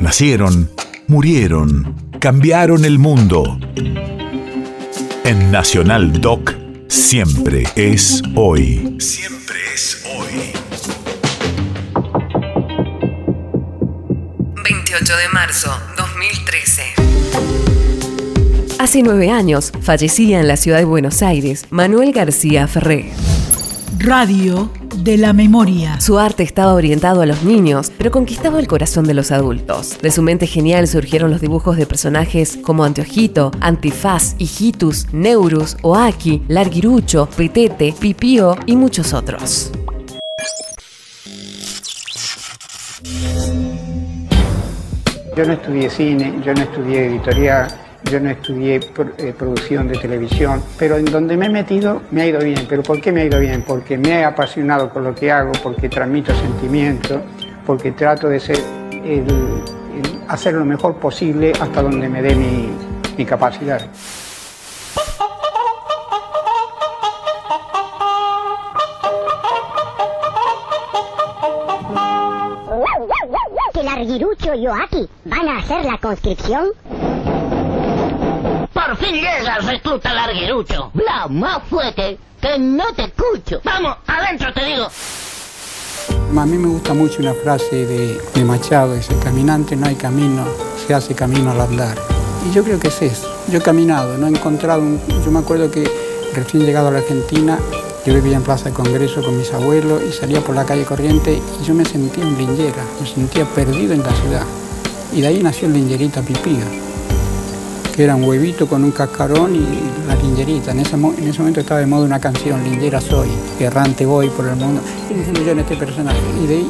Nacieron, murieron, cambiaron el mundo. En Nacional Doc, siempre es hoy. Siempre es hoy. 28 de marzo 2013. Hace nueve años fallecía en la ciudad de Buenos Aires Manuel García Ferré. Radio de la memoria. Su arte estaba orientado a los niños, pero conquistaba el corazón de los adultos. De su mente genial surgieron los dibujos de personajes como Anteojito, Antifaz, Hijitus, Neurus, Oaki, Larguirucho, Petete, Pipío y muchos otros. Yo no estudié cine, yo no estudié editorial, yo no estudié eh, producción de televisión, pero en donde me he metido me ha ido bien. ¿Pero por qué me ha ido bien? Porque me he apasionado con lo que hago, porque transmito sentimientos, porque trato de ser hacer lo mejor posible hasta donde me dé mi, mi capacidad. ¿Que Larguirucho y Oaki van a hacer la conscripción? Por fin llegas, recluta larguerucho. Bla más fuerte, que no te escucho. Vamos, adentro te digo. A mí me gusta mucho una frase de, Machado, dice, caminante no hay camino, se hace camino al andar. Y yo creo que es eso. Yo he caminado, no he encontrado, un, yo me acuerdo que recién llegado a la Argentina, yo vivía en Plaza de Congreso con mis abuelos y salía por la calle corriente y yo me sentía un lingera, me sentía perdido en la ciudad. Y de ahí nació el lingerita pipío que era un huevito con un cascarón y la lingerita. En ese, en ese momento estaba de moda una canción, Lingera soy, errante voy por el mundo. Y yo este personaje.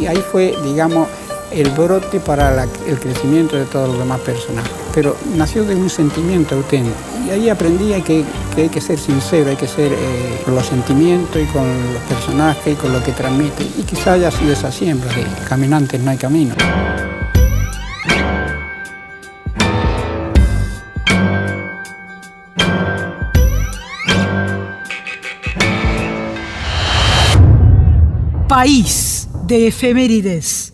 Y ahí, fue, digamos, el brote para el crecimiento de todos los demás personajes. Pero nació de un sentimiento auténtico. Y ahí aprendí que, que hay que ser sincero, hay que ser eh, con los sentimientos y con los personajes y con lo que transmite. Y quizá haya sido esa siempre, de caminantes no hay camino. País de efemérides.